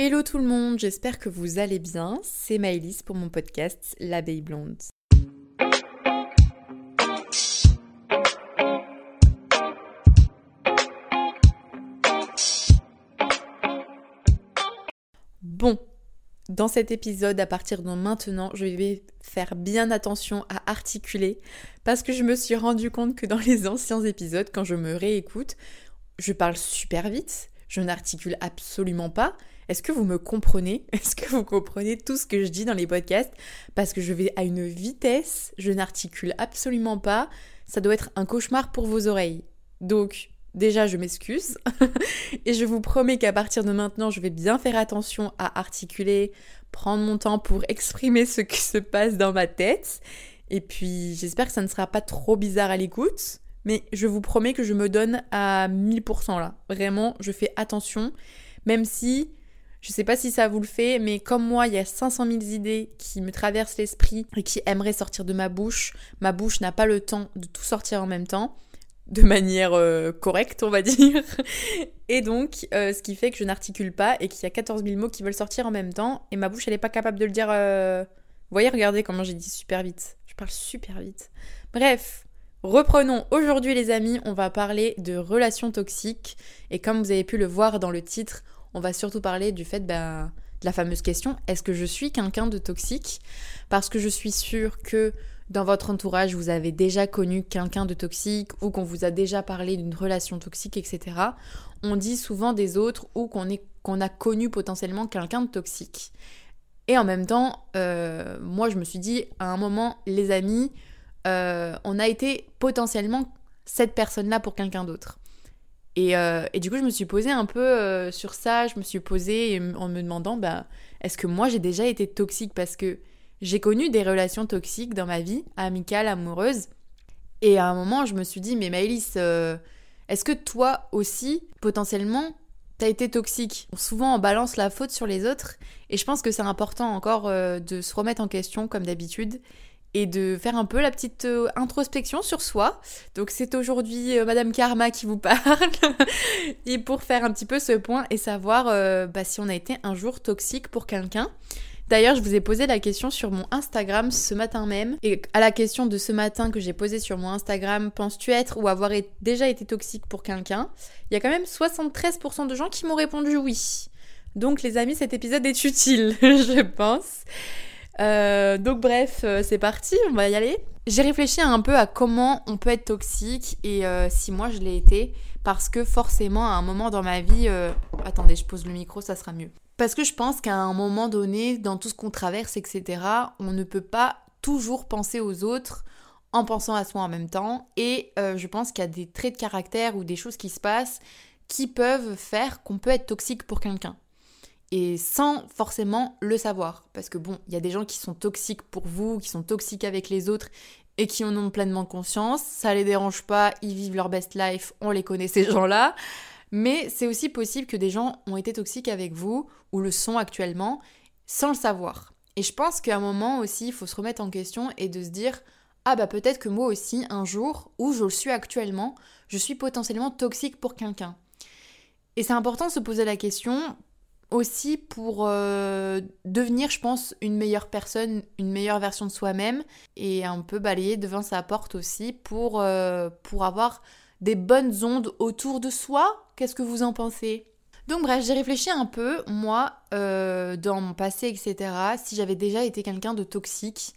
Hello tout le monde, j'espère que vous allez bien. C'est Maëlys pour mon podcast L'abeille blonde. Bon, dans cet épisode, à partir de maintenant, je vais faire bien attention à articuler parce que je me suis rendu compte que dans les anciens épisodes, quand je me réécoute, je parle super vite, je n'articule absolument pas. Est-ce que vous me comprenez? Est-ce que vous comprenez tout ce que je dis dans les podcasts? Parce que je vais à une vitesse, je n'articule absolument pas. Ça doit être un cauchemar pour vos oreilles. Donc, déjà, je m'excuse. et je vous promets qu'à partir de maintenant, je vais bien faire attention à articuler, prendre mon temps pour exprimer ce qui se passe dans ma tête. Et puis, j'espère que ça ne sera pas trop bizarre à l'écoute. Mais je vous promets que je me donne à 1000% là. Vraiment, je fais attention. Même si, je sais pas si ça vous le fait, mais comme moi, il y a 500 000 idées qui me traversent l'esprit et qui aimeraient sortir de ma bouche. Ma bouche n'a pas le temps de tout sortir en même temps. De manière euh, correcte, on va dire. Et donc, euh, ce qui fait que je n'articule pas et qu'il y a 14 000 mots qui veulent sortir en même temps. Et ma bouche, elle n'est pas capable de le dire. Euh, vous voyez, regardez comment j'ai dit super vite. Je parle super vite. Bref, Reprenons aujourd'hui les amis, on va parler de relations toxiques et comme vous avez pu le voir dans le titre, on va surtout parler du fait ben, de la fameuse question est-ce que je suis quelqu'un de toxique? Parce que je suis sûre que dans votre entourage vous avez déjà connu quelqu'un de toxique ou qu'on vous a déjà parlé d'une relation toxique, etc. On dit souvent des autres ou qu'on a connu potentiellement quelqu'un de toxique. Et en même temps, euh, moi je me suis dit à un moment, les amis, euh, on a été potentiellement cette personne-là pour quelqu'un d'autre. Euh, et, du coup, je me suis posée un peu euh, sur ça, je me suis posée en me demandant, bah, est-ce que moi j'ai déjà été toxique? Parce que j'ai connu des relations toxiques dans ma vie, amicales, amoureuses. Et à un moment, je me suis dit, mais Maëlys, est-ce que toi aussi, potentiellement, t'as été toxique? Souvent, on balance la faute sur les autres. Et je pense que c'est important encore de se remettre en question, comme d'habitude, et de faire un peu la petite euh, introspection sur soi. Donc c'est aujourd'hui euh, Madame Karma qui vous parle et pour faire un petit peu ce point et savoir euh, bah, si on a été un jour toxique pour quelqu'un. D'ailleurs, je vous ai posé la question sur mon Instagram ce matin même. Et à la question de ce matin que j'ai posée sur mon Instagram, penses-tu être ou avoir déjà été toxique pour quelqu'un? Il y a quand même 73% de gens qui m'ont répondu oui. Donc les amis, cet épisode est utile, je pense. Euh, donc bref, euh, c'est parti, on va y aller. J'ai réfléchi un peu à comment on peut être toxique et euh, si moi je l'ai été, parce que forcément à un moment dans ma vie... Attendez, je pose le micro, ça sera mieux. Parce que je pense qu'à un moment donné, dans tout ce qu'on traverse, etc., on ne peut pas toujours penser aux autres en pensant à soi en même temps. Et je pense qu'il y a des traits de caractère ou des choses qui se passent qui peuvent faire qu'on peut être toxique pour quelqu'un et sans forcément le savoir. Parce que bon, il y a des gens qui sont toxiques pour vous, qui sont toxiques avec les autres et qui en ont pleinement conscience. Ça les dérange pas, ils vivent leur best life, on les connaît ces gens-là. Mais c'est aussi possible que des gens ont été toxiques avec vous ou le sont actuellement sans le savoir. Et je pense qu'à un moment aussi, il faut se remettre en question et de se dire ah bah peut-être que moi aussi, un jour, où je le suis actuellement, je suis potentiellement toxique pour quelqu'un. Et c'est important de se poser la question aussi pour euh, devenir, je pense, une meilleure personne, une meilleure version de soi-même et un peu balayer devant sa porte aussi pour, euh, pour avoir des bonnes ondes autour de soi. Qu'est-ce que vous en pensez? Donc bref, j'ai réfléchi un peu, moi, euh, dans mon passé, etc., si j'avais déjà été quelqu'un de toxique.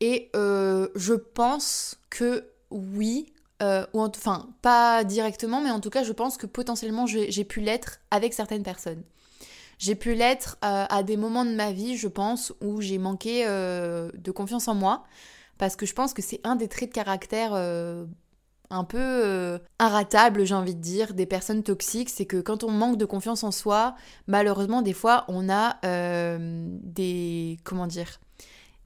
Et je pense que oui, ou enfin pas directement, mais en tout cas je pense que potentiellement j'ai pu l'être avec certaines personnes. J'ai pu l'être euh, à des moments de ma vie, je pense, où j'ai manqué euh, de confiance en moi, parce que je pense que c'est un des traits de caractère euh, un peu inratable, j'ai envie de dire, des personnes toxiques, c'est que quand on manque de confiance en soi, malheureusement, des fois, on a des... comment dire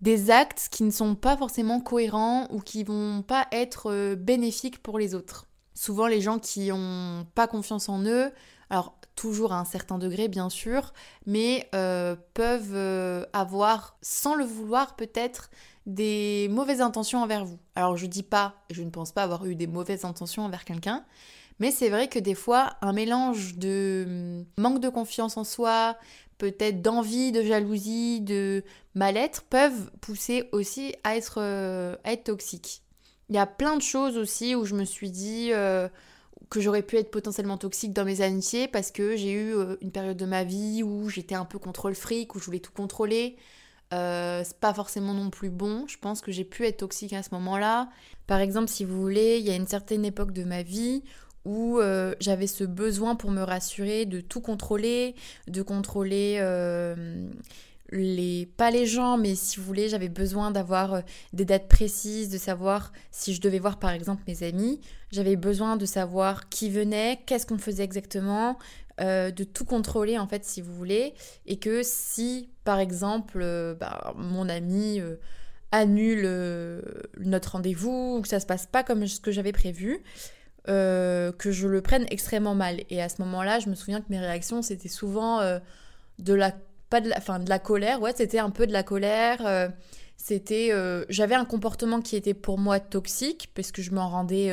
des actes qui ne sont pas forcément cohérents ou qui vont pas être bénéfiques pour les autres. Souvent, les gens qui ont pas confiance en eux, alors toujours à un certain degré bien sûr, mais euh, peuvent euh, avoir, sans le vouloir peut-être, des mauvaises intentions envers vous. Alors je dis pas, je ne pense pas avoir eu des mauvaises intentions envers quelqu'un, mais c'est vrai que des fois, un mélange de hum, manque de confiance en soi, peut-être d'envie, de jalousie, de mal-être, peuvent pousser aussi à être, euh, à être toxiques. Il y a plein de choses aussi où je me suis dit euh, que j'aurais pu être potentiellement toxique dans mes amitiés parce que j'ai eu euh, une période de ma vie où j'étais un peu contrôle fric, où je voulais tout contrôler. c'est pas forcément non plus bon. Je pense que j'ai pu être toxique à ce moment-là. Par exemple, si vous voulez, il y a une certaine époque de ma vie où euh, j'avais ce besoin pour me rassurer de tout contrôler, de contrôler euh, pas les gens, mais si vous voulez, j'avais besoin d'avoir euh, des dates précises, de savoir si je devais voir par exemple mes amis, j'avais besoin de savoir qui venait, qu'est-ce qu'on faisait exactement, de tout contrôler en fait si vous voulez, et que si par exemple bah, mon ami annule notre rendez-vous ou que ça se passe pas comme ce que j'avais prévu, euh, que je le prenne extrêmement mal. Et à ce moment-là, je me souviens que mes réactions, c'était souvent euh, de la pas de la, enfin, de la colère. Ouais, c'était un peu de la colère. Euh, c'était, j'avais un comportement qui était pour moi toxique parce que je m'en rendais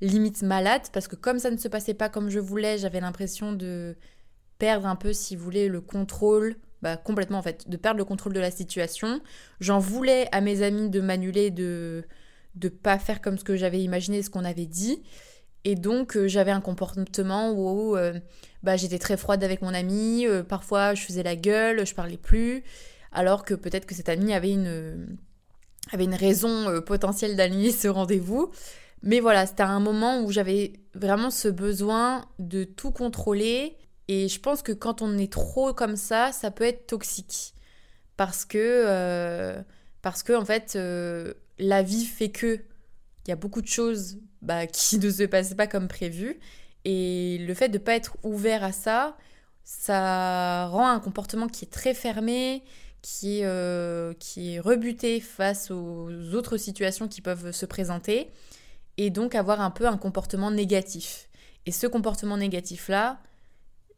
limite malade parce que comme ça ne se passait pas comme je voulais, j'avais l'impression de perdre un peu, si vous voulez, le contrôle. Bah, complètement en fait, de perdre le contrôle de la situation. J'en voulais à mes amis de m'annuler, de de pas faire comme ce que j'avais imaginé, ce qu'on avait dit. Et donc euh, j'avais un comportement où euh, bah, j'étais très froide avec mon ami, euh, parfois je faisais la gueule, je parlais plus, alors que peut-être que cet ami avait une, avait une raison potentielle d'annuler ce rendez-vous. Mais voilà, c'était un moment où j'avais vraiment ce besoin de tout contrôler. Et je pense que quand on est trop comme ça, ça peut être toxique. Parce que, parce que en fait, la vie fait que il y a beaucoup de choses bah, qui ne se passent pas comme prévu. Et le fait de ne pas être ouvert à ça, ça rend un comportement qui est très fermé, qui est, euh, qui est rebuté face aux autres situations qui peuvent se présenter, et donc avoir un peu un comportement négatif. Et ce comportement négatif-là,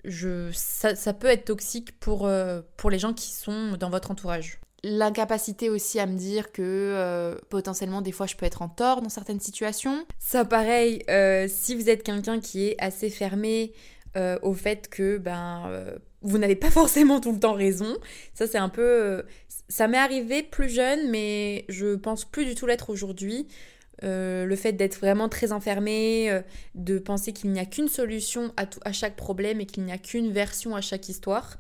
je, ça, ça, peut être toxique pour, euh, pour les gens qui sont dans votre entourage l'incapacité aussi à me dire que euh, potentiellement des fois je peux être en tort dans certaines situations. Ça pareil, euh, si vous êtes quelqu'un qui est assez fermé euh, au fait que ben vous n'avez pas forcément tout le temps raison, ça c'est un peu ça m'est arrivé plus jeune mais je pense plus du tout l'être aujourd'hui. le fait d'être vraiment très enfermé, de penser qu'il n'y a qu'une solution à, à chaque problème et qu'il n'y a qu'une version à chaque histoire.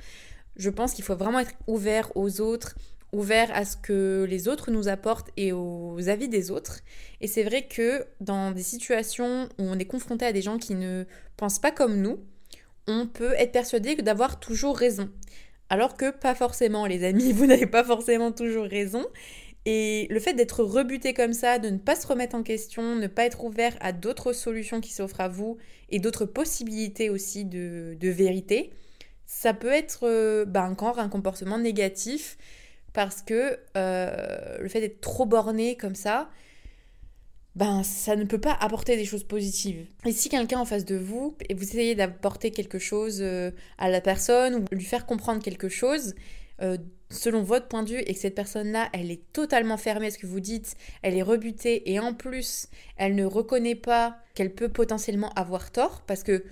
Je pense qu'il faut vraiment être ouvert aux autres, ouvert à ce que les autres nous apportent et aux avis des autres. Et c'est vrai que dans des situations où on est confronté à des gens qui ne pensent pas comme nous, on peut être persuadé d'avoir toujours raison. Alors que pas forcément, les amis, vous n'avez pas forcément toujours raison. Et le fait d'être rebuté comme ça, de ne pas se remettre en question, ne pas être ouvert à d'autres solutions qui s'offrent à vous et d'autres possibilités aussi de, vérité, ça peut être bah, encore un comportement négatif parce que euh, le fait d'être trop borné comme ça, ben ça ne peut pas apporter des choses positives. Et si quelqu'un en face de vous, et vous essayez d'apporter quelque chose euh, à la personne ou lui faire comprendre quelque chose, euh, selon votre point de vue, et que cette personne-là, elle est totalement fermée à ce que vous dites, elle est rebutée, et en plus, elle ne reconnaît pas qu'elle peut potentiellement avoir tort, parce que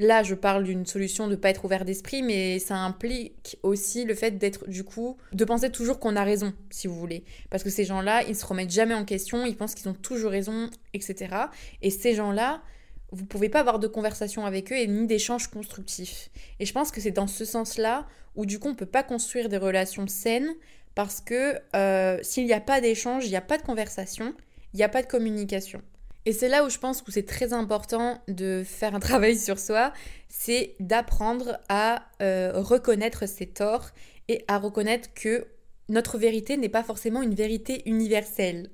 Là, je parle d'une solution de ne pas être ouvert d'esprit, mais ça implique aussi le fait d'être, du coup, de penser toujours qu'on a raison, si vous voulez. Parce que ces gens-là, ils ne se remettent jamais en question, ils pensent qu'ils ont toujours raison, etc. Et ces gens-là, vous pouvez pas avoir de conversation avec eux et ni d'échanges constructifs. Et je pense que c'est dans ce sens-là où, du coup, on ne peut pas construire des relations saines parce que euh, s'il n'y a pas d'échange, il n'y a pas de conversation, il n'y a pas de communication. Et c'est là où je pense que c'est très important de faire un travail sur soi, c'est d'apprendre à euh, reconnaître ses torts et à reconnaître que notre vérité n'est pas forcément une vérité universelle.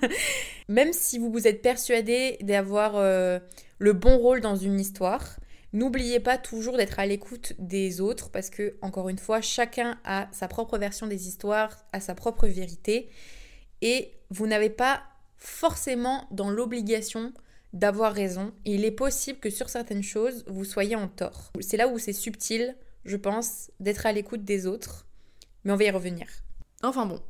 Même si vous vous êtes persuadé d'avoir euh, le bon rôle dans une histoire, n'oubliez pas toujours d'être à l'écoute des autres parce que, encore une fois, chacun a sa propre version des histoires, a sa propre vérité et vous n'avez pas forcément dans l'obligation d'avoir raison. Il est possible que sur certaines choses, vous soyez en tort. C'est là où c'est subtil, je pense, d'être à l'écoute des autres. Mais on va y revenir. Enfin bon,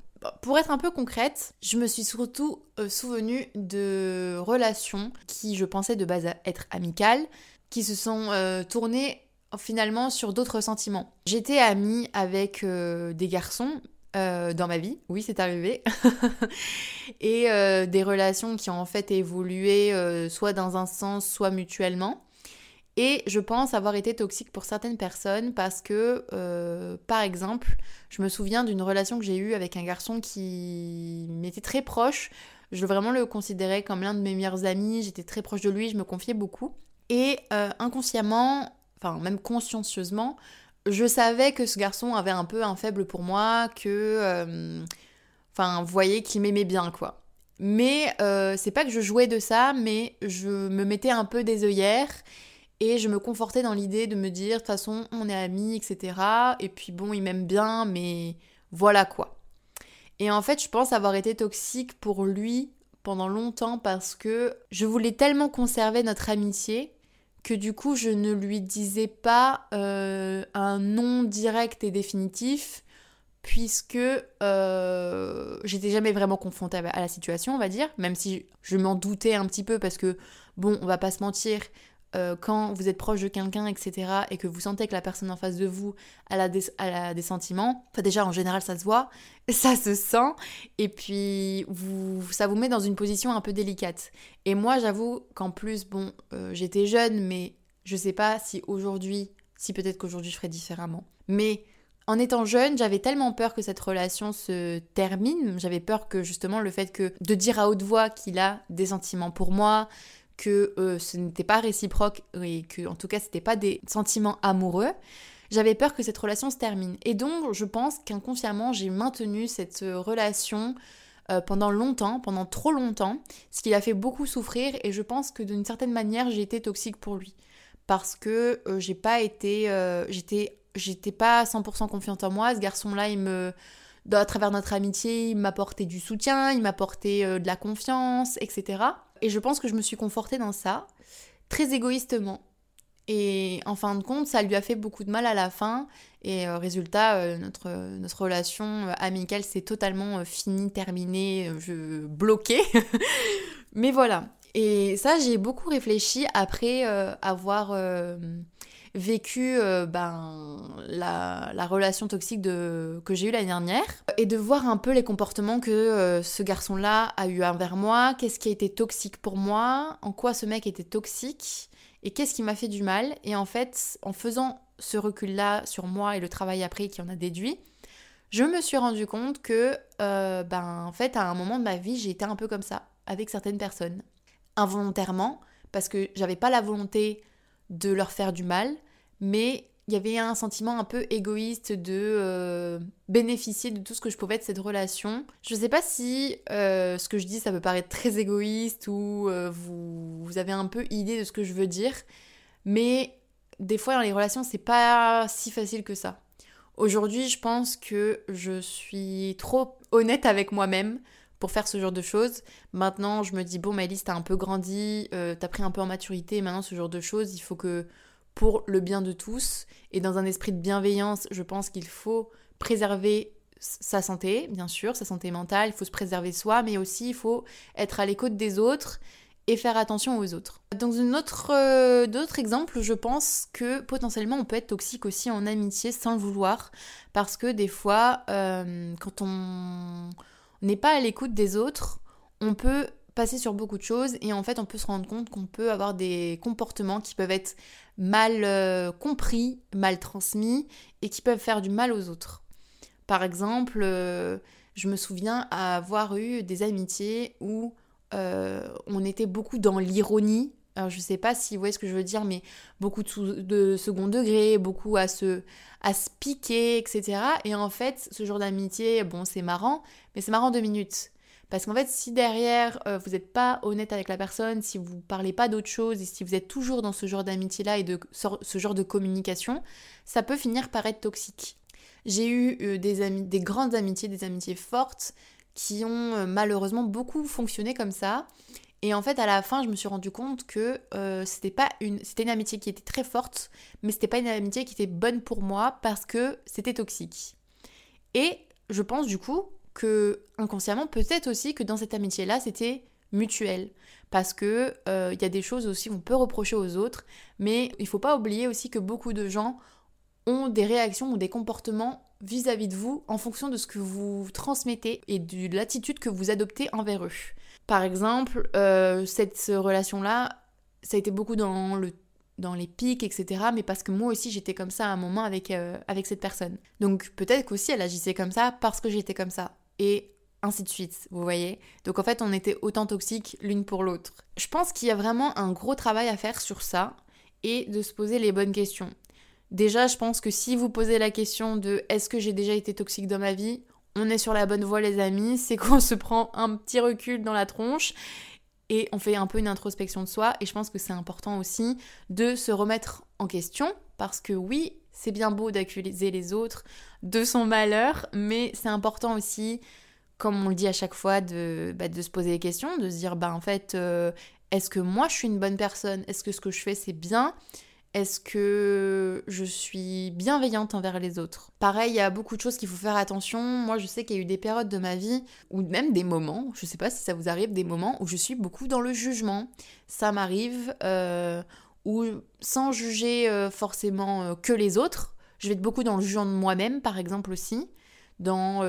pour être un peu concrète, je me suis surtout euh, souvenue de relations qui, je pensais de base être amicales, qui se sont euh, tournées finalement sur d'autres sentiments. J'étais amie avec euh, des garçons euh, dans ma vie, oui c'est arrivé, et euh, des relations qui ont en fait évolué soit dans un sens, soit mutuellement. Et je pense avoir été toxique pour certaines personnes parce que, par exemple, je me souviens d'une relation que j'ai eue avec un garçon qui m'était très proche. Je vraiment le considérais comme l'un de mes meilleurs amis, j'étais très proche de lui, je me confiais beaucoup. Et inconsciemment, enfin même consciencieusement, je savais que ce garçon avait un peu un faible pour moi, que, euh, enfin, voyez qu'il m'aimait bien, quoi. Mais euh, c'est pas que je jouais de ça, mais je me mettais un peu des œillères et je me confortais dans l'idée de me dire, de toute façon, on est amis, etc. Et puis bon, il m'aime bien, mais voilà quoi. Et en fait, je pense avoir été toxique pour lui pendant longtemps parce que je voulais tellement conserver notre amitié que du coup je ne lui disais pas euh, un nom direct et définitif puisque euh, j'étais jamais vraiment confrontée à la situation on va dire même si je m'en doutais un petit peu parce que bon on va pas se mentir euh, quand vous êtes proche de quelqu'un, etc., et que vous sentez que la personne en face de vous a, des, a des sentiments, enfin déjà en général ça se voit, ça se sent, et puis vous, ça vous met dans une position un peu délicate. Et moi j'avoue qu'en plus, bon, euh, j'étais jeune, mais je sais pas si aujourd'hui, si peut-être qu'aujourd'hui je ferais différemment. Mais en étant jeune, j'avais tellement peur que cette relation se termine, j'avais peur que justement le fait que de dire à haute voix qu'il a des sentiments pour moi, que euh, ce n'était pas réciproque et que en tout cas c'était pas des sentiments amoureux, j'avais peur que cette relation se termine. Et donc je pense qu'inconsciemment j'ai maintenu cette relation euh, pendant longtemps, pendant trop longtemps, ce qui l'a fait beaucoup souffrir et je pense que d'une certaine manière j'ai été toxique pour lui parce que euh, j'ai pas été j'étais j'étais pas 100% confiante en moi, ce garçon là il me à travers notre amitié, il m'apportait du soutien, il m'apportait de la confiance, etc. Et je pense que je me suis confortée dans ça, très égoïstement. Et en fin de compte, ça lui a fait beaucoup de mal à la fin. Et euh, résultat, euh, notre, notre relation euh, amicale s'est totalement finie, terminée, bloquée. Mais voilà. Et ça, j'ai beaucoup réfléchi après avoir vécu euh, ben, la, relation toxique que j'ai eue l'année dernière et de voir un peu les comportements que euh, ce garçon-là a eu envers moi, qu'est-ce qui a été toxique pour moi, en quoi ce mec était toxique et qu'est-ce qui m'a fait du mal. Et en fait, en faisant ce recul-là sur moi et le travail après qui en a déduit, je me suis rendu compte que, euh, ben, en fait, à un moment de ma vie, j'ai été un peu comme ça avec certaines personnes, involontairement, parce que j'avais pas la volonté de leur faire du mal, mais il y avait un sentiment un peu égoïste de euh, bénéficier de tout ce que je pouvais de cette relation. Je sais pas si euh, ce que je dis ça peut paraître très égoïste ou euh, vous, vous, avez un peu idée de ce que je veux dire, mais des fois dans les relations c'est pas si facile que ça. Aujourd'hui je pense que je suis trop honnête avec moi-même pour faire ce genre de choses. Maintenant, je me dis, bon, Maëlys, t'as un peu grandi, euh, t'as pris un peu en maturité, maintenant, ce genre de choses, il faut que, pour le bien de tous, et dans un esprit de bienveillance, je pense qu'il faut préserver sa santé, bien sûr, sa santé mentale, il faut se préserver soi, mais aussi il faut être à l'écoute des autres et faire attention aux autres. Dans une autre, euh, d'autres exemples, je pense que potentiellement on peut être toxique aussi en amitié sans le vouloir, parce que des fois, euh, quand on n'est pas à l'écoute des autres, on peut passer sur beaucoup de choses et en fait on peut se rendre compte qu'on peut avoir des comportements qui peuvent être mal euh, compris, mal transmis et qui peuvent faire du mal aux autres. Par exemple, euh, je me souviens avoir eu des amitiés où euh, on était beaucoup dans l'ironie. Alors je sais pas si vous voyez ce que je veux dire, mais beaucoup de, second degré, beaucoup à se, à se piquer, etc. Et en fait, ce genre d'amitié, bon, c'est marrant, mais c'est marrant deux minutes. Parce qu'en fait, si derrière, euh, vous n'êtes pas honnête avec la personne, si vous parlez pas d'autre chose, et si vous êtes toujours dans ce genre d'amitié-là et de ce genre de communication, ça peut finir par être toxique. J'ai eu euh, des, des grandes amitiés, des amitiés fortes, qui ont euh, malheureusement beaucoup fonctionné comme ça. Et en fait, à la fin, je me suis rendu compte que euh, c'était pas une, c'était une amitié qui était très forte, mais c'était pas une amitié qui était bonne pour moi parce que c'était toxique. Et je pense du coup que inconsciemment, peut-être aussi que dans cette amitié-là, c'était mutuelle. Parce que il euh, y a des choses aussi qu'on peut reprocher aux autres, mais il faut pas oublier aussi que beaucoup de gens ont des réactions ou des comportements vis-à-vis de vous en fonction de ce que vous transmettez et de l'attitude que vous adoptez envers eux. Par exemple, euh, cette relation-là, ça a été beaucoup dans le dans les pics, etc. Mais parce que moi aussi j'étais comme ça à un moment avec, euh, avec cette personne. Donc peut-être qu'aussi elle agissait comme ça parce que j'étais comme ça. Et ainsi de suite, vous voyez. Donc en fait on était autant toxiques l'une pour l'autre. Je pense qu'il y a vraiment un gros travail à faire sur ça et de se poser les bonnes questions. Déjà je pense que si vous posez la question de est-ce que j'ai déjà été toxique dans ma vie, on est sur la bonne voie les amis, c'est qu'on se prend un petit recul dans la tronche et on fait un peu une introspection de soi. Et je pense que c'est important aussi de se remettre en question parce que oui, c'est bien beau d'accuser les autres de son malheur, mais c'est important aussi, comme on le dit à chaque fois, de, bah, se poser des questions, de se dire bah en fait, euh, est-ce que moi je suis une bonne personne? Est-ce que ce que je fais c'est bien? Est-ce que je suis bienveillante envers les autres? Pareil, il y a beaucoup de choses qu'il faut faire attention. Moi, je sais qu'il y a eu des périodes de ma vie, ou même des moments, je sais pas si ça vous arrive, des moments où je suis beaucoup dans le jugement. Ça m'arrive, euh, où sans juger euh, forcément euh, que les autres, je vais être beaucoup dans le jugement de moi-même, par exemple aussi, dans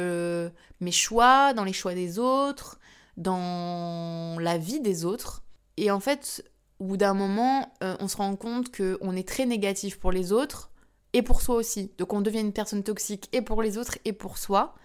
mes choix, dans les choix des autres, dans la vie des autres. Et en fait, au bout d'un moment, euh, on se rend compte qu'on est très négatif pour les autres et pour soi aussi. Donc on devient une personne toxique et pour les autres et pour soi.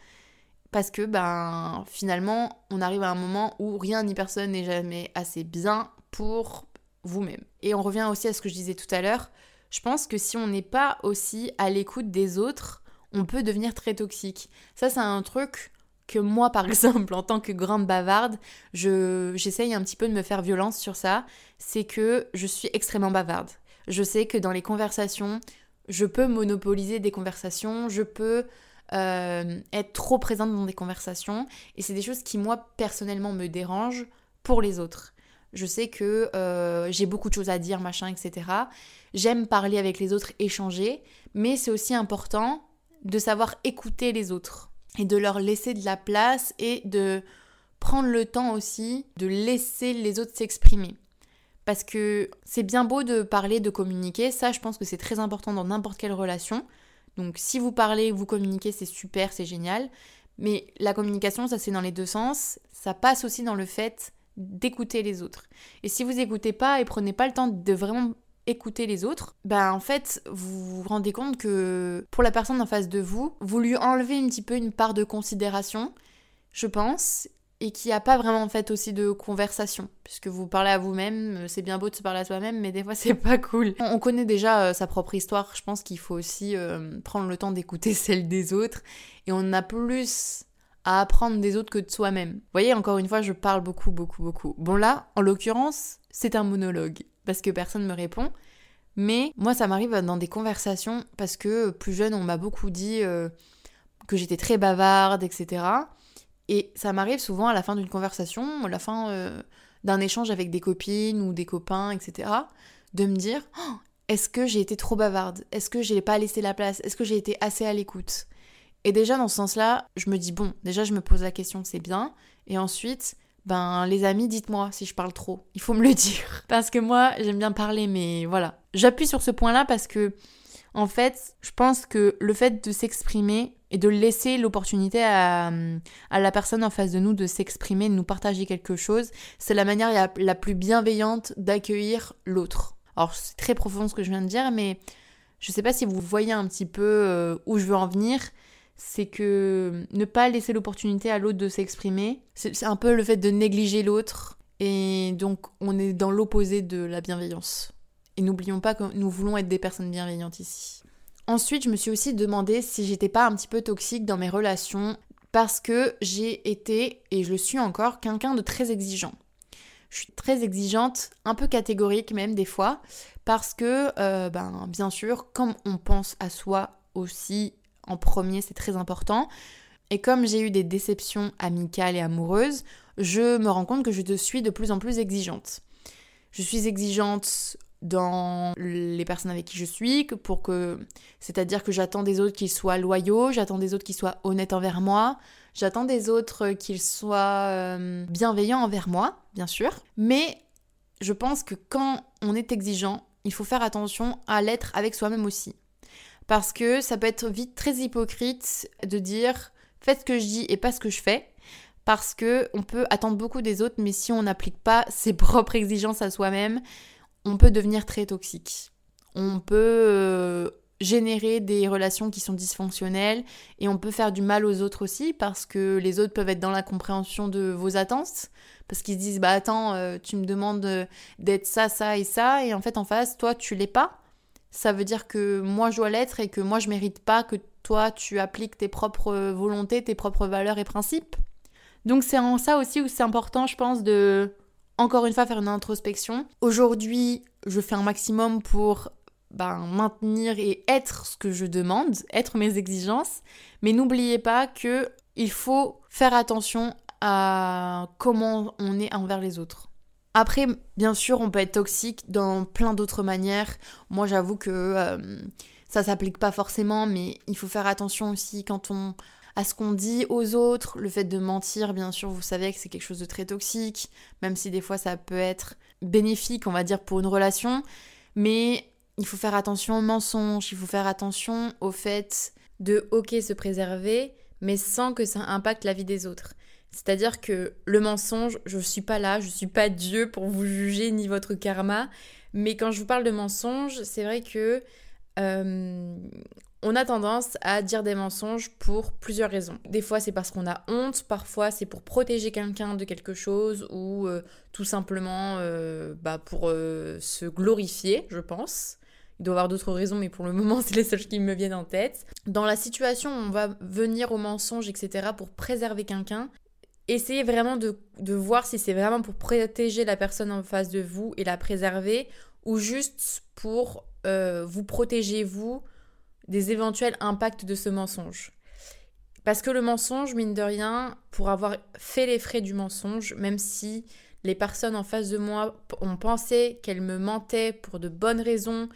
Parce que ben finalement, on arrive à un moment où rien ni personne n'est jamais assez bien pour vous-même. Et on revient aussi à ce que je disais tout à l'heure. Je pense que si on n'est pas aussi à l'écoute des autres, on peut devenir très toxique. Ça, c'est un truc que moi, par exemple, en tant que grande bavarde, je, j'essaye un petit peu de me faire violence sur ça, c'est que je suis extrêmement bavarde. Je sais que dans les conversations, je peux monopoliser des conversations, je peux euh, être trop présente dans des conversations, et c'est des choses qui, moi, personnellement, me dérangent pour les autres. Je sais que euh, j'ai beaucoup de choses à dire, machin, etc. J'aime parler avec les autres, échanger, mais c'est aussi important de savoir écouter les autres et de leur laisser de la place et de prendre le temps aussi de laisser les autres s'exprimer. Parce que c'est bien beau de parler, de communiquer, ça je pense que c'est très important dans n'importe quelle relation. Donc si vous parlez, vous communiquez, c'est super, c'est génial. Mais la communication, ça c'est dans les deux sens. Ça passe aussi dans le fait d'écouter les autres. Et si vous n'écoutez pas et prenez pas le temps de vraiment écouter les autres, ben en fait, vous vous rendez compte que pour la personne en face de vous, vous lui enlevez un petit peu une part de considération, je pense, et qui a pas vraiment en fait aussi de conversation, puisque vous parlez à vous-même, c'est bien beau de se parler à soi-même, mais des fois c'est pas cool. On connaît déjà euh, sa propre histoire, je pense qu'il faut aussi euh, prendre le temps d'écouter celle des autres, et on a plus à apprendre des autres que de soi-même. Vous voyez, encore une fois, je parle beaucoup, beaucoup, beaucoup. Bon là, en l'occurrence, c'est un monologue parce que personne ne me répond. Mais moi, ça m'arrive dans des conversations parce que plus jeune, on m'a beaucoup dit euh, que j'étais très bavarde, etc. Et ça m'arrive souvent à la fin d'une conversation, à la fin euh, d'un échange avec des copines ou des copains, etc., de me dire oh, est-ce que j'ai été trop bavarde? Est-ce que j'ai pas laissé la place? Est-ce que j'ai été assez à l'écoute? Et déjà, dans ce sens-là, je me dis bon, déjà, je me pose la question, c'est bien. Et ensuite, ben les amis, dites-moi si je parle trop. Il faut me le dire. Parce que moi, j'aime bien parler, mais voilà. J'appuie sur ce point-là parce que, en fait, je pense que le fait de s'exprimer et de laisser l'opportunité à, la personne en face de nous de s'exprimer, de nous partager quelque chose, c'est la manière la, plus bienveillante d'accueillir l'autre. Alors, c'est très profond ce que je viens de dire, mais je sais pas si vous voyez un petit peu euh, où je veux en venir c'est que ne pas laisser l'opportunité à l'autre de s'exprimer, c'est un peu le fait de négliger l'autre, et donc on est dans l'opposé de la bienveillance. Et n'oublions pas que nous voulons être des personnes bienveillantes ici. Ensuite, je me suis aussi demandé si j'étais pas un petit peu toxique dans mes relations, parce que j'ai été, et je le suis encore, quelqu'un de très exigeant. Je suis très exigeante, un peu catégorique même des fois, parce que, euh, ben, bien sûr, comme on pense à soi aussi en premier, c'est très important. Et comme j'ai eu des déceptions amicales et amoureuses, je me rends compte que je te suis de plus en plus exigeante. Je suis exigeante dans les personnes avec qui je suis, pour que, c'est-à-dire que j'attends des autres qu'ils soient loyaux, j'attends des autres qu'ils soient honnêtes envers moi, J'attends des autres qu'ils soient euh, bienveillants envers moi, bien sûr. Mais je pense que quand on est exigeant, il faut faire attention à l'être avec soi-même aussi. Parce que ça peut être vite très hypocrite de dire faites ce que je dis et pas ce que je fais. Parce que on peut attendre beaucoup des autres, mais si on n'applique pas ses propres exigences à soi-même, on peut devenir très toxique. On peut euh, générer des relations qui sont dysfonctionnelles et on peut faire du mal aux autres aussi parce que les autres peuvent être dans la compréhension de vos attentes parce qu'ils se disent bah attends euh, tu me demandes euh, d'être ça ça et ça et en fait en face toi tu l'es pas ça veut dire que moi je dois l'être et que moi je mérite pas que toi tu appliques tes propres volontés tes propres valeurs et principes. Donc c'est en ça aussi où c'est important je pense de encore une fois faire une introspection. Aujourd'hui je fais un maximum pour ben, maintenir et être ce que je demande, être mes exigences, mais n'oubliez pas que il faut faire attention à comment on est envers les autres. Après, bien sûr, on peut être toxique dans plein d'autres manières. Moi, j'avoue que euh, ça s'applique pas forcément, mais il faut faire attention aussi quand on à ce qu'on dit aux autres. Le fait de mentir, bien sûr, vous savez que c'est quelque chose de très toxique, même si des fois ça peut être bénéfique, on va dire, pour une relation. Mais il faut faire attention aux mensonges, il faut faire attention au fait de, ok, se préserver, mais sans que ça impacte la vie des autres. C'est-à-dire que le mensonge, je ne suis pas là, je ne suis pas Dieu pour vous juger ni votre karma, mais quand je vous parle de mensonge, c'est vrai que euh, on a tendance à dire des mensonges pour plusieurs raisons. Des fois, c'est parce qu'on a honte, parfois, c'est pour protéger quelqu'un de quelque chose ou euh, tout simplement euh, bah, pour se glorifier, je pense. Il doit y avoir d'autres raisons, mais pour le moment, c'est les seules qui me viennent en tête. Dans la situation où on va venir au mensonge, etc., pour préserver quelqu'un, essayez vraiment de, voir si c'est vraiment pour protéger la personne en face de vous et la préserver, ou juste pour euh, vous protéger, vous, des éventuels impacts de ce mensonge. Parce que le mensonge, mine de rien, pour avoir fait les frais du mensonge, même si les personnes en face de moi ont pensé qu'elles me mentaient pour de bonnes raisons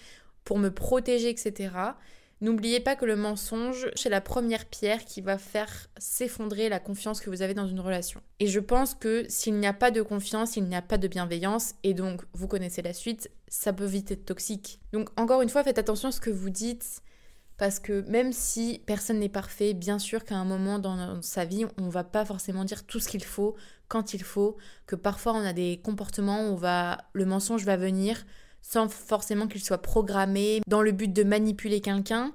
pour me protéger, etc. N'oubliez pas que le mensonge, c'est la première pierre qui va faire s'effondrer la confiance que vous avez dans une relation. Et je pense que s'il n'y a pas de confiance, il n'y a pas de bienveillance, et donc vous connaissez la suite, ça peut vite être toxique. Donc encore une fois, faites attention à ce que vous dites, parce que même si personne n'est parfait, bien sûr qu'à un moment dans sa vie, on va pas forcément dire tout ce qu'il faut quand il faut, que parfois on a des comportements où va, le mensonge va venir sans forcément qu'il soit programmé dans le but de manipuler quelqu'un.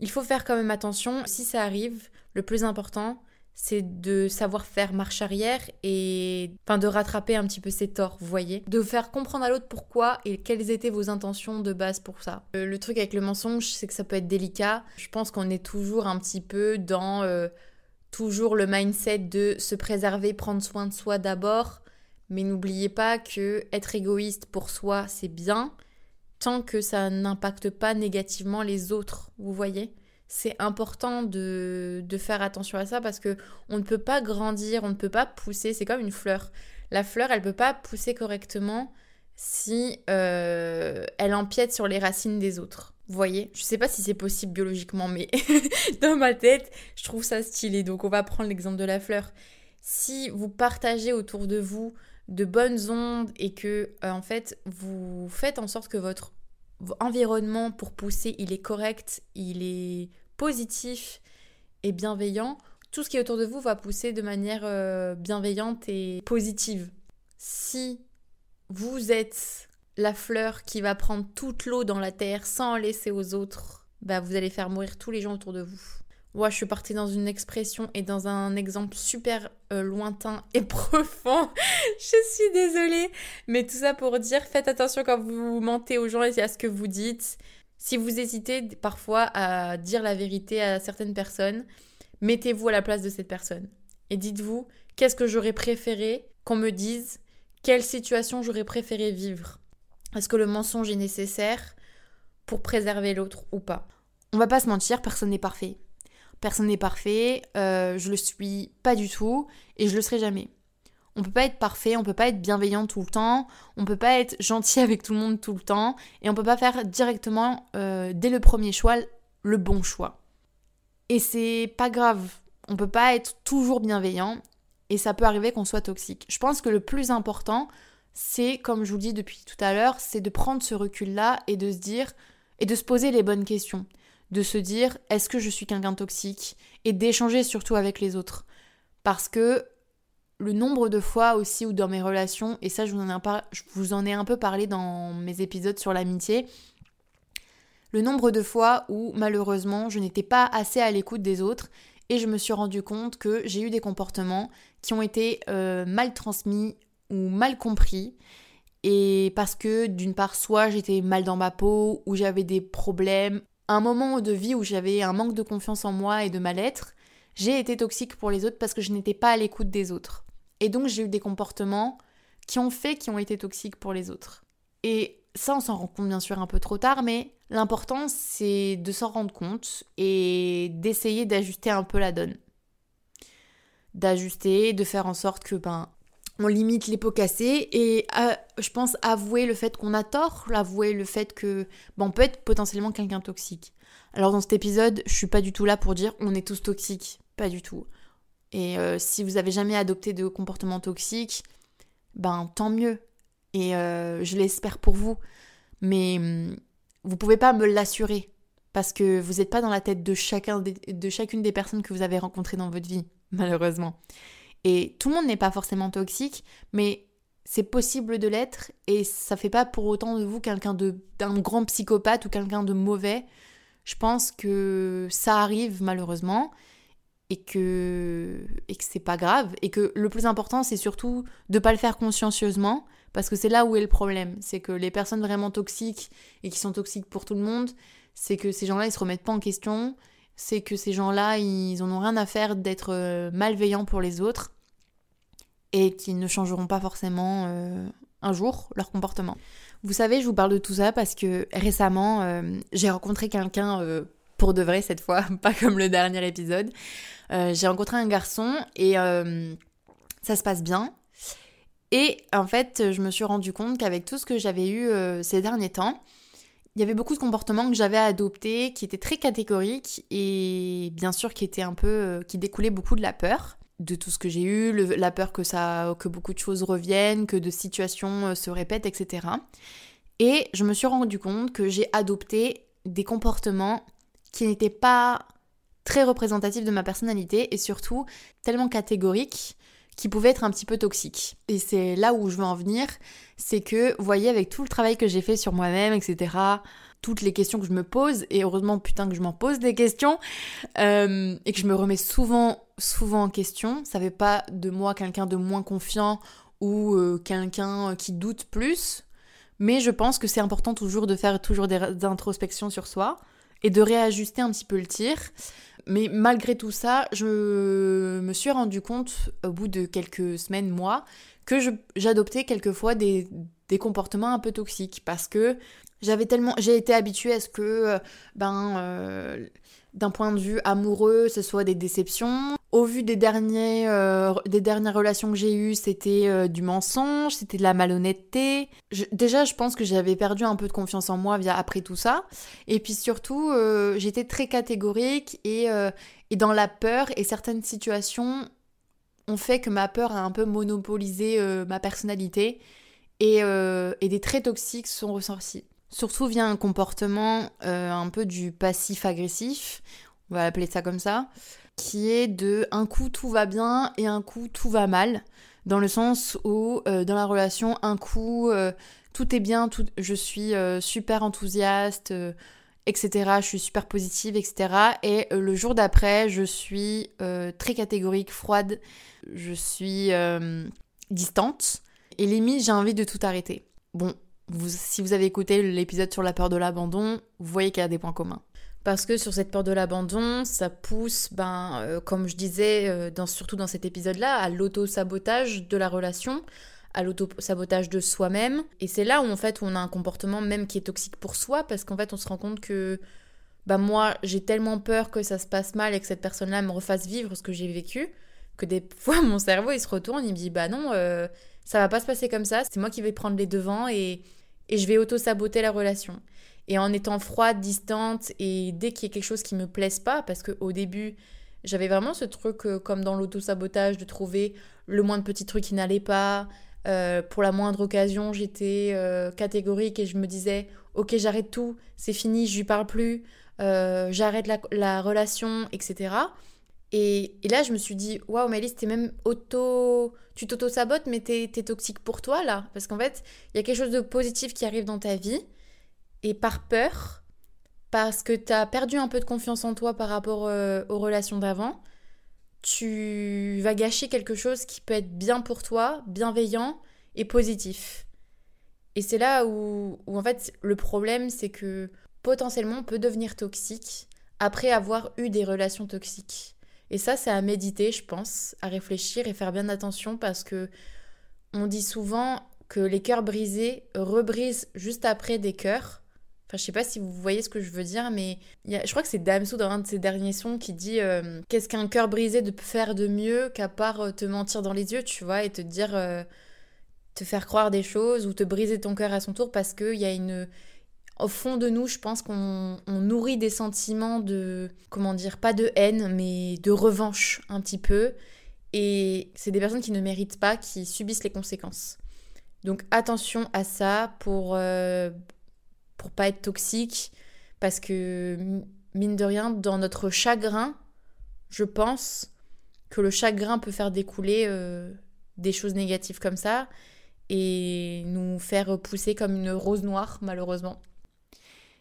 Il faut faire quand même attention. Si ça arrive, le plus important, c'est de savoir faire marche arrière et enfin de rattraper un petit peu ses torts, vous voyez. De faire comprendre à l'autre pourquoi et quelles étaient vos intentions de base pour ça. Euh, le truc avec le mensonge, c'est que ça peut être délicat. Je pense qu'on est toujours un petit peu dans euh, toujours le mindset de se préserver, prendre soin de soi d'abord mais n'oubliez pas que être égoïste pour soi, c'est bien, tant que ça n'impacte pas négativement les autres, vous voyez c'est important de, faire attention à ça parce que on ne peut pas grandir, on ne peut pas pousser, c'est comme une fleur. La fleur, elle ne peut pas pousser correctement si euh, elle empiète sur les racines des autres. Vous voyez Je sais pas si c'est possible biologiquement, mais dans ma tête, je trouve ça stylé. Donc on va prendre l'exemple de la fleur. Si vous partagez autour de vous de bonnes ondes et que euh, en fait vous faites en sorte que votre environnement pour pousser il est correct, il est positif et bienveillant, tout ce qui est autour de vous va pousser de manière euh, bienveillante et positive. Si vous êtes la fleur qui va prendre toute l'eau dans la terre sans laisser aux autres, bah vous allez faire mourir tous les gens autour de vous. Moi, je suis partie dans une expression et dans un exemple super euh, lointain et profond. je suis désolée. Mais tout ça pour dire, faites attention quand vous mentez aux gens et à ce que vous dites. Si vous hésitez parfois à dire la vérité à certaines personnes, mettez-vous à la place de cette personne. Et dites-vous, qu'est-ce que j'aurais préféré qu'on me dise? Quelle situation j'aurais préféré vivre? Est-ce que le mensonge est nécessaire pour préserver l'autre ou pas? On va pas se mentir, personne n'est parfait. Personne n'est parfait, euh, je le suis pas du tout et je le serai jamais. On peut pas être parfait, on peut pas être bienveillant tout le temps, on peut pas être gentil avec tout le monde tout le temps et on peut pas faire directement euh, dès le premier choix le bon choix. Et c'est pas grave. On peut pas être toujours bienveillant et ça peut arriver qu'on soit toxique. Je pense que le plus important, c'est, comme je vous le dis depuis tout à l'heure, c'est de prendre ce recul-là et de se dire, et de se poser les bonnes questions. De se dire, est-ce que je suis quelqu'un toxique? Et d'échanger surtout avec les autres. Parce que le nombre de fois aussi où dans mes relations, et ça je vous en ai, un peu parlé dans mes épisodes sur l'amitié, le nombre de fois où malheureusement je n'étais pas assez à l'écoute des autres et je me suis rendu compte que j'ai eu des comportements qui ont été euh, mal transmis ou mal compris. Et parce que d'une part, soit j'étais mal dans ma peau, ou j'avais des problèmes, un moment de vie où j'avais un manque de confiance en moi et de mal-être, j'ai été toxique pour les autres parce que je n'étais pas à l'écoute des autres. Et donc j'ai eu des comportements qui ont fait qui ont été toxiques pour les autres. Et ça, on s'en rend compte bien sûr un peu trop tard, mais l'important c'est de s'en rendre compte et d'essayer d'ajuster un peu la donne. D'ajuster, de faire en sorte que ben on limite les pots cassés et euh, je pense avouer le fait qu'on a tort, avouer le fait que ben, on peut être potentiellement quelqu'un toxique. Alors dans cet épisode, je suis pas du tout là pour dire on est tous toxiques, pas du tout. Et euh, si vous avez jamais adopté de comportement toxique, ben tant mieux. Et euh, je l'espère pour vous. Mais hum, vous pouvez pas me l'assurer. Parce que vous n'êtes pas dans la tête de, chacun de chacune des personnes que vous avez rencontrées dans votre vie, malheureusement. Et tout le monde n'est pas forcément toxique, mais c'est possible de l'être et ça fait pas pour autant de vous quelqu'un d'un grand psychopathe ou quelqu'un de mauvais. Je pense que ça arrive malheureusement et que et que c'est pas grave. Et que le plus important c'est surtout de pas le faire consciencieusement parce que c'est là où est le problème, c'est que les personnes vraiment toxiques et qui sont toxiques pour tout le monde, c'est que ces gens-là ils se remettent pas en question, c'est que ces gens-là ils en ont rien à faire d'être euh, malveillants pour les autres et qu'ils ne changeront pas forcément euh, un jour leur comportement. Vous savez, je vous parle de tout ça parce que récemment euh, j'ai rencontré quelqu'un pour de vrai cette fois, pas comme le dernier épisode. J'ai rencontré un garçon et ça se passe bien. Et en fait, je me suis rendu compte qu'avec tout ce que j'avais eu ces derniers temps, il y avait beaucoup de comportements que j'avais adoptés qui étaient très catégoriques et bien sûr qui étaient un peu qui découlaient beaucoup de la peur de tout ce que j'ai eu, la peur que ça que beaucoup de choses reviennent, que de situations se répètent, etc. Et je me suis rendu compte que j'ai adopté des comportements qui n'étaient pas très représentatif de ma personnalité et surtout tellement catégorique qui pouvait être un petit peu toxique. Et c'est là où je veux en venir, c'est que, vous voyez, avec tout le travail que j'ai fait sur moi-même, etc., toutes les questions que je me pose, et heureusement putain que je m'en pose des questions, euh, et que je me remets souvent, souvent en question, ça fait pas de moi quelqu'un de moins confiant ou euh, quelqu'un qui doute plus, mais je pense que c'est important toujours de faire toujours des introspections sur soi et de réajuster un petit peu le tir. Mais malgré tout ça, je me suis rendu compte au bout de quelques semaines, mois, que j'adoptais quelquefois des, comportements un peu toxiques parce que j'avais tellement j'ai été habituée à ce que euh, ben euh, d'un point de vue amoureux, ce soit des déceptions. Au vu des, derniers, euh, des dernières relations que j'ai eues, c'était euh, du mensonge, c'était de la malhonnêteté. déjà, je pense que j'avais perdu un peu de confiance en moi via après tout ça. Et puis surtout, euh, j'étais très catégorique et, et dans la peur et certaines situations ont fait que ma peur a un peu monopolisé ma personnalité et, et des traits toxiques sont ressortis. Surtout via un comportement un peu du passif-agressif, on va appeler ça comme ça, qui est de un coup tout va bien et un coup tout va mal, dans le sens où euh, dans la relation, un coup euh, tout est bien, tout, je suis super enthousiaste, etc., je suis super positive, etc. Et le jour d'après, je suis très catégorique, froide, je suis distante, et limite j'ai envie de tout arrêter. Bon, si vous avez écouté l'épisode sur la peur de l'abandon, vous voyez qu'il y a des points communs. Parce que sur cette peur de l'abandon, ça pousse, ben, euh, comme je disais, euh, surtout dans cet épisode-là, à l'auto-sabotage de la relation, à l'auto-sabotage de soi-même. Et c'est là où en fait on a un comportement même qui est toxique pour soi, parce qu'en fait on se rend compte que bah moi j'ai tellement peur que ça se passe mal et que cette personne-là me refasse vivre ce que j'ai vécu, que des fois mon cerveau il se retourne, il me dit bah non, euh, ça va pas se passer comme ça, c'est moi qui vais prendre les devants et et je vais auto-saboter la relation. Et en étant froide, distante, et dès qu'il y a quelque chose qui me plaise pas, parce qu'au début, J'avais vraiment ce truc euh, comme dans l'auto-sabotage de trouver le moins de trucs qui n'allaient pas. Euh, pour la moindre occasion, j'étais euh, catégorique et je me disais Ok, j'arrête tout, c'est fini, je lui parle plus, j'arrête la, relation, etc. Et, là, je me suis dit Waouh, Mélisse, t'es même auto. Tu t'auto-sabotes, mais t'es es toxique pour toi là. Parce qu'en fait, il y a quelque chose de positif qui arrive dans ta vie. Et par peur, parce que tu as perdu un peu de confiance en toi par rapport euh, aux relations d'avant, tu vas gâcher quelque chose qui peut être bien pour toi, bienveillant et positif. Et c'est là où, en fait le problème c'est que potentiellement on peut devenir toxique après avoir eu des relations toxiques. Et ça c'est à méditer je pense, à réfléchir et faire bien attention parce que on dit souvent que les cœurs brisés rebrisent juste après des cœurs Enfin, je sais pas si vous voyez ce que je veux dire, mais je crois que c'est Damsou dans un de ses derniers sons qui dit euh, Qu'est-ce qu'un cœur brisé de faire de mieux qu'à part euh, te mentir dans les yeux, tu vois, et te dire. Euh, te faire croire des choses ou te briser ton cœur à son tour parce qu'il y a une. Au fond de nous, je pense qu'on nourrit des sentiments de. Comment dire Pas de haine, mais de revanche, un petit peu. Et c'est des personnes qui ne méritent pas, qui subissent les conséquences. Donc attention à ça pour pour pas être toxique, parce que mine de rien, dans notre chagrin, je pense que le chagrin peut faire découler euh, des choses négatives comme ça et nous faire pousser comme une rose noire, malheureusement.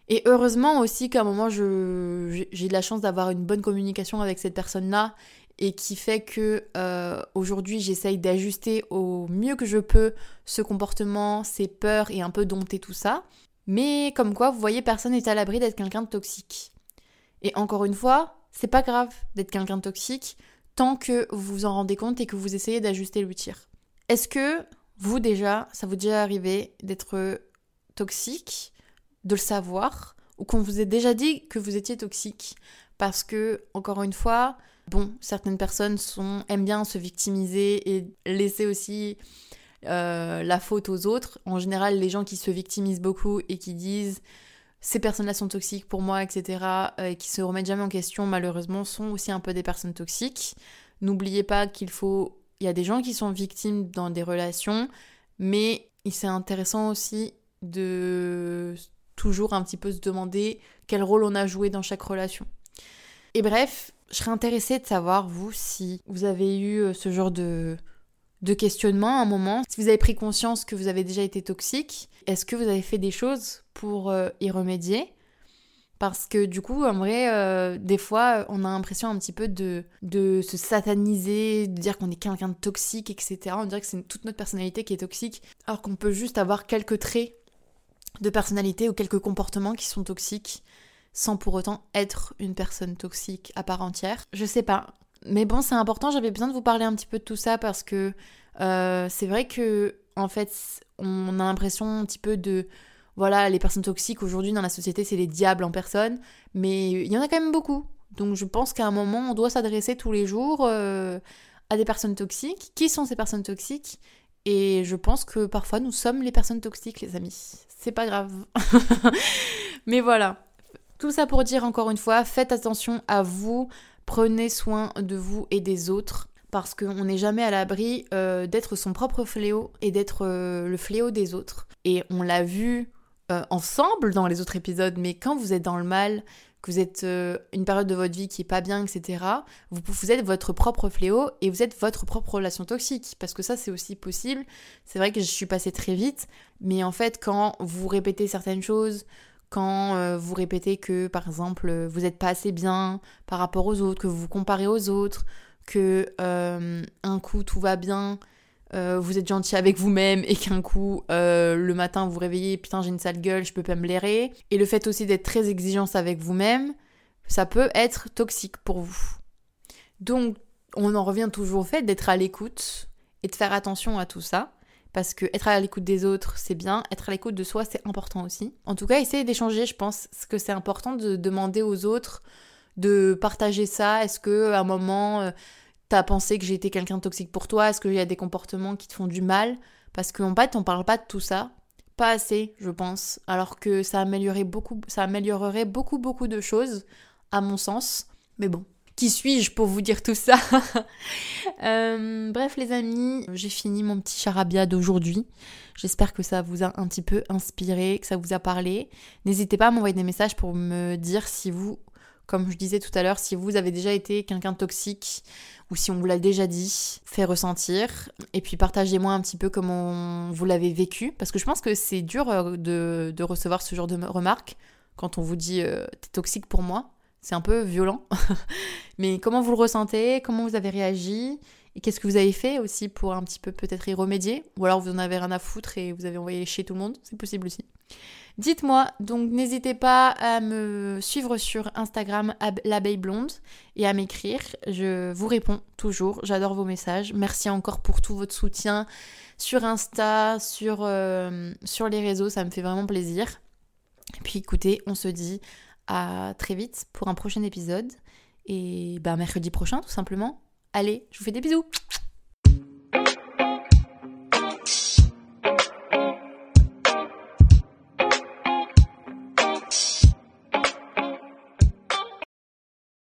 Et heureusement aussi qu'à un moment, j'ai de la chance d'avoir une bonne communication avec cette personne-là et qui fait que euh, aujourd'hui j'essaye d'ajuster au mieux que je peux ce comportement, ces peurs et un peu dompter tout ça. Mais comme quoi, vous voyez, personne n'est à l'abri d'être quelqu'un de toxique. Et encore une fois, c'est pas grave d'être quelqu'un de toxique tant que vous vous en rendez compte et que vous essayez d'ajuster le tir. Est-ce que vous déjà, ça vous est déjà arrivé d'être toxique, de le savoir, ou qu'on vous ait déjà dit que vous étiez toxique? Parce que, encore une fois, bon, certaines personnes sont, aiment bien se victimiser et laisser aussi euh, la faute aux autres. En général, les gens qui se victimisent beaucoup et qui disent ces personnes-là sont toxiques pour moi, etc., euh, et qui se remettent jamais en question, malheureusement, sont aussi un peu des personnes toxiques. N'oubliez pas qu'il faut. Il y a des gens qui sont victimes dans des relations, mais c'est intéressant aussi de toujours un petit peu se demander quel rôle on a joué dans chaque relation. Et bref, je serais intéressée de savoir, vous, si vous avez eu euh, ce genre de, de questionnement à un moment. Si vous avez pris conscience que vous avez déjà été toxique, est-ce que vous avez fait des choses pour euh, y remédier? Parce que du coup, en vrai, euh, des fois, on a l'impression un petit peu de, de se sataniser, de dire qu'on est quelqu'un de toxique, etc. On dirait que c'est toute notre personnalité qui est toxique, alors qu'on peut juste avoir quelques traits de personnalité ou quelques comportements qui sont toxiques, sans pour autant être une personne toxique à part entière. Je sais pas. Mais bon, c'est important, j'avais besoin de vous parler un petit peu de tout ça parce que euh, c'est vrai que, en fait, on a l'impression un petit peu de. Voilà, les personnes toxiques aujourd'hui dans la société, c'est les diables en personne, mais il y en a quand même beaucoup. Donc je pense qu'à un moment, on doit s'adresser tous les jours euh, à des personnes toxiques. Qui sont ces personnes toxiques? Et je pense que parfois, nous sommes les personnes toxiques, les amis. C'est pas grave. mais voilà. Tout ça pour dire encore une fois, faites attention à vous, Prenez soin de vous et des autres parce qu'on n'est jamais à l'abri euh, d'être son propre fléau et d'être euh, le fléau des autres. Et on l'a vu euh, ensemble dans les autres épisodes, mais quand vous êtes dans le mal, que vous êtes une période de votre vie qui est pas bien, etc., vous, vous êtes votre propre fléau et vous êtes votre propre relation toxique. Parce que ça, c'est aussi possible. C'est vrai que je suis passée très vite, mais en fait, quand vous répétez certaines choses, quand euh, vous répétez que, par exemple, vous n'êtes pas assez bien par rapport aux autres, que vous vous comparez aux autres, que euh, un coup tout va bien, euh, vous êtes gentil avec vous-même et qu'un coup le matin vous vous réveillez, putain j'ai une sale gueule, je peux pas me blairer. Et le fait aussi d'être très exigeant avec vous-même, ça peut être toxique pour vous. Donc on en revient toujours au fait d'être à l'écoute et de faire attention à tout ça parce que être à l'écoute des autres, c'est bien, être à l'écoute de soi, c'est important aussi. En tout cas, essayez d'échanger, je pense que c'est important de demander aux autres de partager ça. Est-ce que à un moment euh, t'as pensé que j'ai été quelqu'un de toxique pour toi? Est-ce qu'il y a des comportements qui te font du mal? Parce qu'en fait, on parle pas de tout ça, pas assez, je pense. Alors que ça améliorerait beaucoup, ça améliorerait beaucoup beaucoup de choses, à mon sens. Mais bon, Suis-je pour vous dire tout ça euh, Bref les amis, j'ai fini mon petit charabia d'aujourd'hui. J'espère que ça vous a un petit peu inspiré, que ça vous a parlé. N'hésitez pas à m'envoyer des messages pour me dire si vous, comme je disais tout à l'heure, si vous avez déjà été quelqu'un toxique ou si on vous l'a déjà dit, fait ressentir. Et puis partagez-moi un petit peu comment vous l'avez vécu, parce que je pense que c'est dur euh, de, recevoir ce genre de remarques quand on vous dit euh, t'es toxique pour moi. C'est un peu violent. Mais comment vous le ressentez? Comment vous avez réagi? Et qu'est-ce que vous avez fait aussi pour un petit peu peut-être y remédier? Ou alors vous en avez rien à foutre et vous avez envoyé chez tout le monde? C'est possible aussi. Dites-moi, donc n'hésitez pas à me suivre sur Instagram l'abeille blonde et à m'écrire. Je vous réponds toujours. J'adore vos messages. Merci encore pour tout votre soutien sur Insta, sur, euh, sur les réseaux. Ça me fait vraiment plaisir. Et puis écoutez, on se dit à très vite pour un prochain épisode. Et bah mercredi prochain tout simplement. Allez, je vous fais des bisous